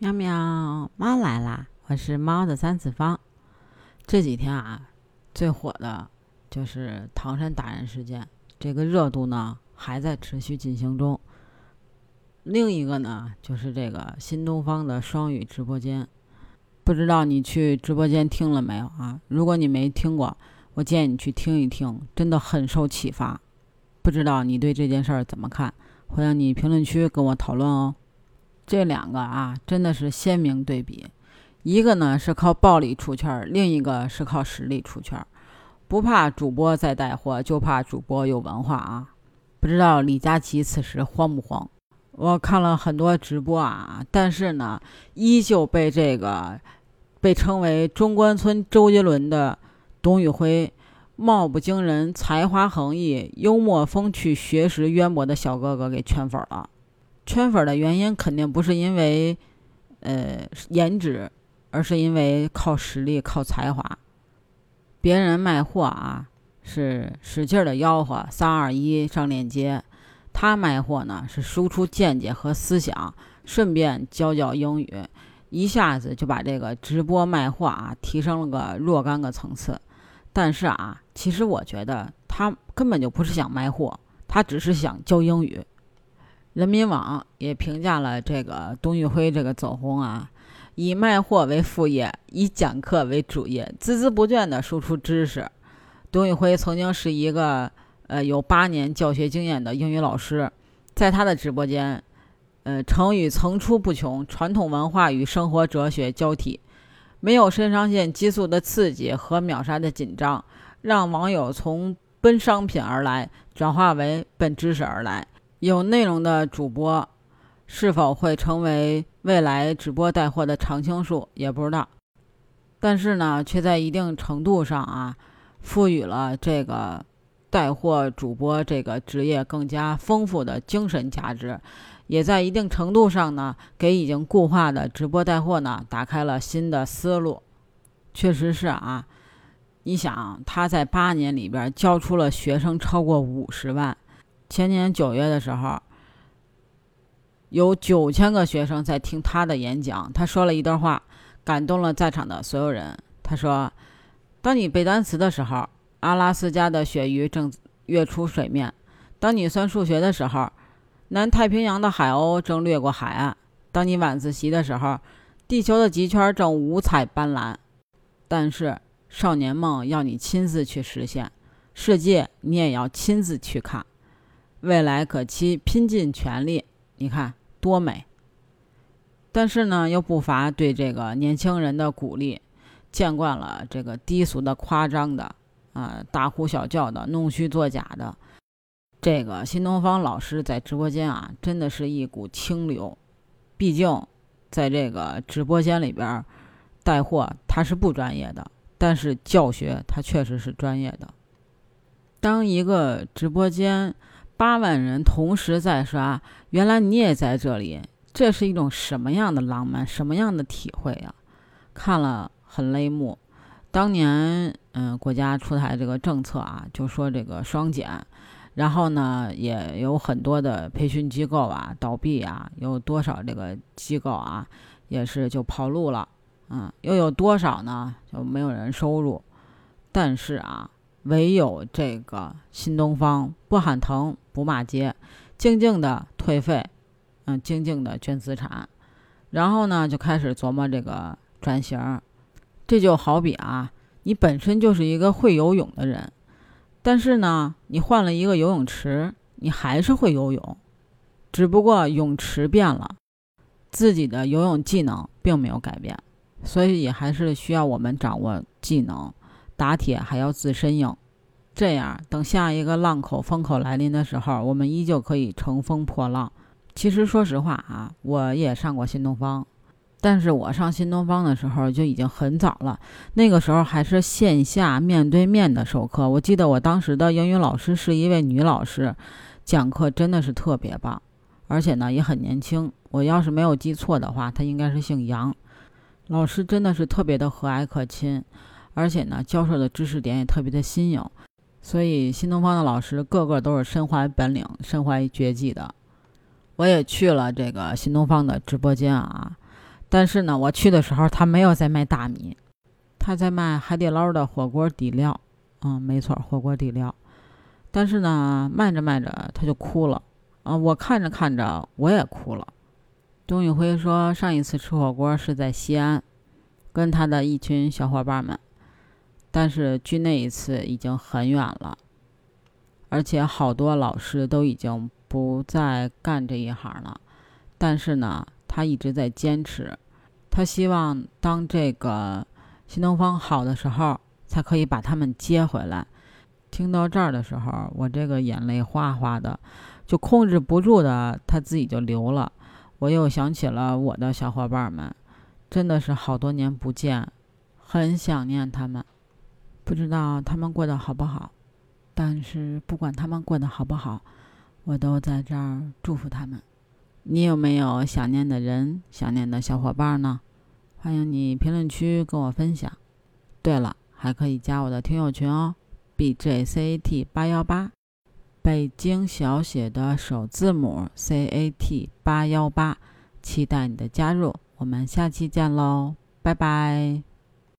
喵喵，猫来啦！我是猫的三次方。这几天啊，最火的就是唐山打人事件，这个热度呢还在持续进行中。另一个呢，就是这个新东方的双语直播间，不知道你去直播间听了没有啊？如果你没听过，我建议你去听一听，真的很受启发。不知道你对这件事儿怎么看？欢迎你评论区跟我讨论哦。这两个啊，真的是鲜明对比。一个呢是靠暴力出圈，另一个是靠实力出圈。不怕主播在带货，就怕主播有文化啊！不知道李佳琦此时慌不慌？我看了很多直播啊，但是呢，依旧被这个被称为中关村周杰伦的董宇辉，貌不惊人、才华横溢、幽默风趣、学识渊博的小哥哥给圈粉了。圈粉的原因肯定不是因为，呃，颜值，而是因为靠实力、靠才华。别人卖货啊，是使劲的吆喝，三二一上链接；他卖货呢，是输出见解和思想，顺便教教英语，一下子就把这个直播卖货啊提升了个若干个层次。但是啊，其实我觉得他根本就不是想卖货，他只是想教英语。人民网也评价了这个董宇辉这个走红啊，以卖货为副业，以讲课为主业，孜孜不倦地输出知识。董宇辉曾经是一个呃有八年教学经验的英语老师，在他的直播间，呃成语层出不穷，传统文化与生活哲学交替，没有肾上腺激素的刺激和秒杀的紧张，让网友从奔商品而来转化为奔知识而来。有内容的主播是否会成为未来直播带货的常青树，也不知道。但是呢，却在一定程度上啊，赋予了这个带货主播这个职业更加丰富的精神价值，也在一定程度上呢，给已经固化的直播带货呢打开了新的思路。确实是啊，你想他在八年里边教出了学生超过五十万。前年九月的时候，有九千个学生在听他的演讲。他说了一段话，感动了在场的所有人。他说：“当你背单词的时候，阿拉斯加的鳕鱼正跃出水面；当你算数学的时候，南太平洋的海鸥正掠过海岸；当你晚自习的时候，地球的极圈正五彩斑斓。但是，少年梦要你亲自去实现，世界你也要亲自去看。”未来可期，拼尽全力，你看多美！但是呢，又不乏对这个年轻人的鼓励。见惯了这个低俗的、夸张的，啊，大呼小叫的、弄虚作假的，这个新东方老师在直播间啊，真的是一股清流。毕竟，在这个直播间里边带货，他是不专业的，但是教学他确实是专业的。当一个直播间，八万人同时在刷，原来你也在这里，这是一种什么样的浪漫，什么样的体会呀？看了很泪目。当年，嗯，国家出台这个政策啊，就说这个双减，然后呢，也有很多的培训机构啊倒闭啊，有多少这个机构啊，也是就跑路了，嗯，又有多少呢？就没有人收入。但是啊。唯有这个新东方不喊疼不骂街，静静的退费，嗯，静静的捐资产，然后呢就开始琢磨这个转型。这就好比啊，你本身就是一个会游泳的人，但是呢，你换了一个游泳池，你还是会游泳，只不过泳池变了，自己的游泳技能并没有改变，所以还是需要我们掌握技能。打铁还要自身硬，这样等下一个浪口风口来临的时候，我们依旧可以乘风破浪。其实说实话啊，我也上过新东方，但是我上新东方的时候就已经很早了，那个时候还是线下面对面的授课。我记得我当时的英语老师是一位女老师，讲课真的是特别棒，而且呢也很年轻。我要是没有记错的话，她应该是姓杨。老师真的是特别的和蔼可亲。而且呢，教授的知识点也特别的新颖，所以新东方的老师个个都是身怀本领、身怀绝技的。我也去了这个新东方的直播间啊，但是呢，我去的时候他没有在卖大米，他在卖海底捞的火锅底料。嗯，没错，火锅底料。但是呢，卖着卖着他就哭了。啊，我看着看着我也哭了。董宇辉说，上一次吃火锅是在西安，跟他的一群小伙伴们。但是距那一次已经很远了，而且好多老师都已经不再干这一行了。但是呢，他一直在坚持，他希望当这个新东方好的时候，才可以把他们接回来。听到这儿的时候，我这个眼泪哗哗的，就控制不住的，他自己就流了。我又想起了我的小伙伴们，真的是好多年不见，很想念他们。不知道他们过得好不好，但是不管他们过得好不好，我都在这儿祝福他们。你有没有想念的人、想念的小伙伴呢？欢迎你评论区跟我分享。对了，还可以加我的听友群哦，B J C A T 八幺八，北京小写的首字母 C A T 八幺八，期待你的加入。我们下期见喽，拜拜。